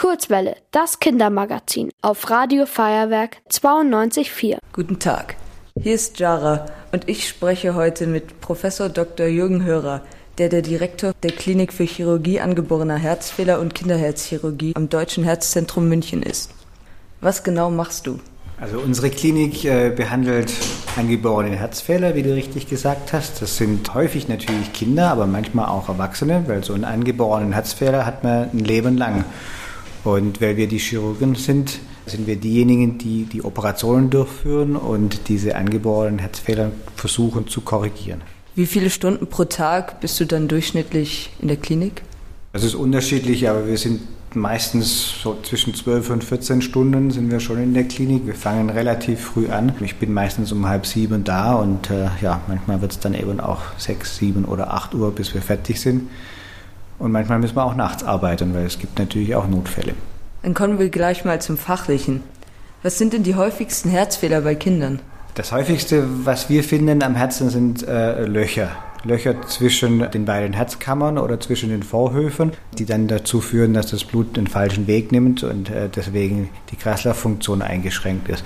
Kurzwelle, das Kindermagazin auf Radio Feuerwerk 92.4. Guten Tag, hier ist Jara und ich spreche heute mit Professor Dr. Jürgen Hörer, der der Direktor der Klinik für Chirurgie angeborener Herzfehler und Kinderherzchirurgie am Deutschen Herzzentrum München ist. Was genau machst du? Also unsere Klinik äh, behandelt angeborene Herzfehler, wie du richtig gesagt hast. Das sind häufig natürlich Kinder, aber manchmal auch Erwachsene, weil so einen angeborenen Herzfehler hat man ein Leben lang. Und weil wir die Chirurgen sind, sind wir diejenigen, die die Operationen durchführen und diese angeborenen Herzfehler versuchen zu korrigieren. Wie viele Stunden pro Tag bist du dann durchschnittlich in der Klinik? Das ist unterschiedlich, aber wir sind meistens so zwischen 12 und 14 Stunden sind wir schon in der Klinik. Wir fangen relativ früh an. Ich bin meistens um halb sieben da und äh, ja, manchmal wird es dann eben auch sechs, sieben oder acht Uhr, bis wir fertig sind. Und manchmal müssen wir auch nachts arbeiten, weil es gibt natürlich auch Notfälle. Dann kommen wir gleich mal zum Fachlichen. Was sind denn die häufigsten Herzfehler bei Kindern? Das häufigste, was wir finden am Herzen, sind äh, Löcher. Löcher zwischen den beiden Herzkammern oder zwischen den Vorhöfen, die dann dazu führen, dass das Blut den falschen Weg nimmt und äh, deswegen die Kreislauffunktion eingeschränkt ist.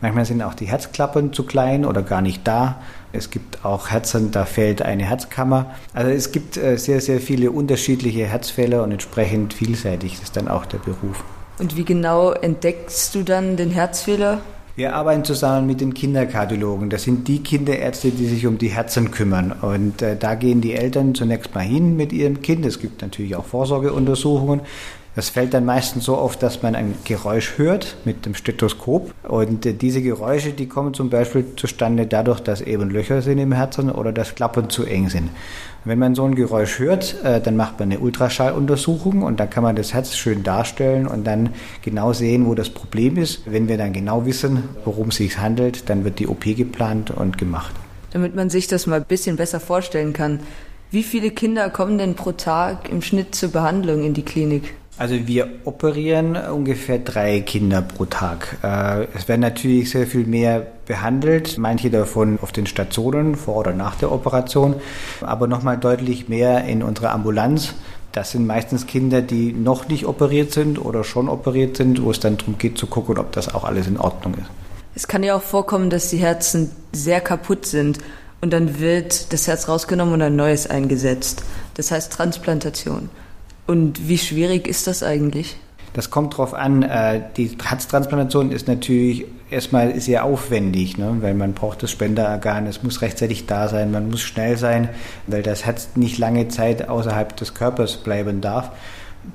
Manchmal sind auch die Herzklappen zu klein oder gar nicht da. Es gibt auch Herzen, da fehlt eine Herzkammer. Also es gibt äh, sehr, sehr viele unterschiedliche Herzfehler und entsprechend vielseitig ist dann auch der Beruf. Und wie genau entdeckst du dann den Herzfehler? Wir arbeiten zusammen mit den Kinderkardiologen. Das sind die Kinderärzte, die sich um die Herzen kümmern. Und äh, da gehen die Eltern zunächst mal hin mit ihrem Kind. Es gibt natürlich auch Vorsorgeuntersuchungen. Das fällt dann meistens so auf, dass man ein Geräusch hört mit dem Stethoskop. Und äh, diese Geräusche, die kommen zum Beispiel zustande dadurch, dass eben Löcher sind im Herzen oder dass Klappen zu eng sind. Wenn man so ein Geräusch hört, äh, dann macht man eine Ultraschalluntersuchung und dann kann man das Herz schön darstellen und dann genau sehen, wo das Problem ist. Wenn wir dann genau wissen, worum es sich handelt, dann wird die OP geplant und gemacht. Damit man sich das mal ein bisschen besser vorstellen kann, wie viele Kinder kommen denn pro Tag im Schnitt zur Behandlung in die Klinik? Also wir operieren ungefähr drei Kinder pro Tag. Äh, es werden natürlich sehr viel mehr behandelt, manche davon auf den Stationen vor oder nach der Operation, aber nochmal deutlich mehr in unserer Ambulanz. Das sind meistens Kinder, die noch nicht operiert sind oder schon operiert sind, wo es dann darum geht zu gucken, ob das auch alles in Ordnung ist. Es kann ja auch vorkommen, dass die Herzen sehr kaputt sind und dann wird das Herz rausgenommen und ein neues eingesetzt. Das heißt Transplantation. Und wie schwierig ist das eigentlich? Das kommt darauf an. Äh, die Herztransplantation ist natürlich erstmal sehr aufwendig, ne? weil man braucht das Spenderorgan, es muss rechtzeitig da sein, man muss schnell sein, weil das Herz nicht lange Zeit außerhalb des Körpers bleiben darf.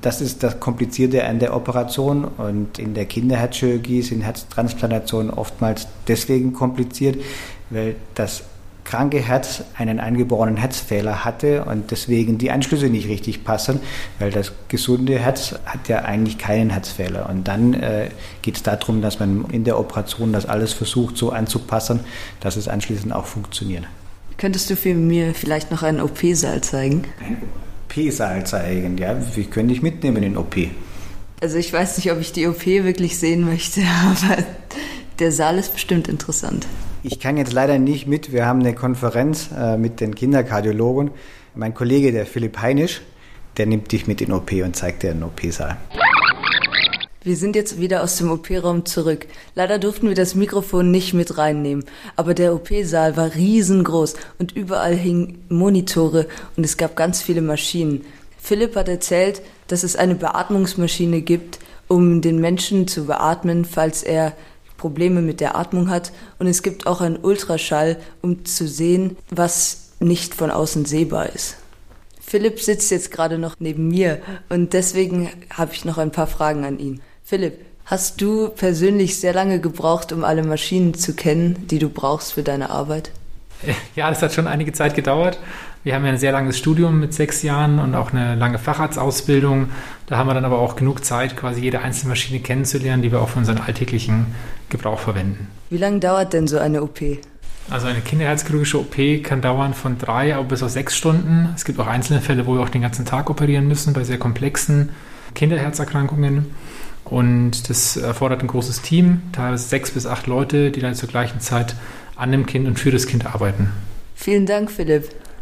Das ist das Komplizierte an der Operation und in der Kinderherzchirurgie sind Herztransplantationen oftmals deswegen kompliziert, weil das kranke Herz einen eingeborenen Herzfehler hatte und deswegen die Anschlüsse nicht richtig passen, weil das gesunde Herz hat ja eigentlich keinen Herzfehler. Und dann äh, geht es darum, dass man in der Operation das alles versucht so anzupassen, dass es anschließend auch funktioniert. Könntest du für mir vielleicht noch einen OP-Saal zeigen? Ein OP-Saal zeigen, ja. Wie könnte ich mitnehmen in den OP? Also ich weiß nicht, ob ich die OP wirklich sehen möchte, aber der Saal ist bestimmt interessant. Ich kann jetzt leider nicht mit. Wir haben eine Konferenz äh, mit den Kinderkardiologen. Mein Kollege, der Philipp Heinisch, der nimmt dich mit in OP und zeigt dir den OP-Saal. Wir sind jetzt wieder aus dem OP-Raum zurück. Leider durften wir das Mikrofon nicht mit reinnehmen, aber der OP-Saal war riesengroß und überall hingen Monitore und es gab ganz viele Maschinen. Philipp hat erzählt, dass es eine Beatmungsmaschine gibt, um den Menschen zu beatmen, falls er Probleme mit der Atmung hat. Und es gibt auch einen Ultraschall, um zu sehen, was nicht von außen sehbar ist. Philipp sitzt jetzt gerade noch neben mir und deswegen habe ich noch ein paar Fragen an ihn. Philipp, hast du persönlich sehr lange gebraucht, um alle Maschinen zu kennen, die du brauchst für deine Arbeit? Ja, das hat schon einige Zeit gedauert. Wir haben ja ein sehr langes Studium mit sechs Jahren und auch eine lange Facharztausbildung. Da haben wir dann aber auch genug Zeit, quasi jede einzelne Maschine kennenzulernen, die wir auch für unseren alltäglichen Gebrauch verwenden. Wie lange dauert denn so eine OP? Also eine kinderherzchirurgische OP kann dauern von drei bis zu sechs Stunden. Es gibt auch einzelne Fälle, wo wir auch den ganzen Tag operieren müssen, bei sehr komplexen Kinderherzerkrankungen. Und das erfordert ein großes Team, teilweise sechs bis acht Leute, die dann zur gleichen Zeit an dem Kind und für das Kind arbeiten. Vielen Dank, Philipp.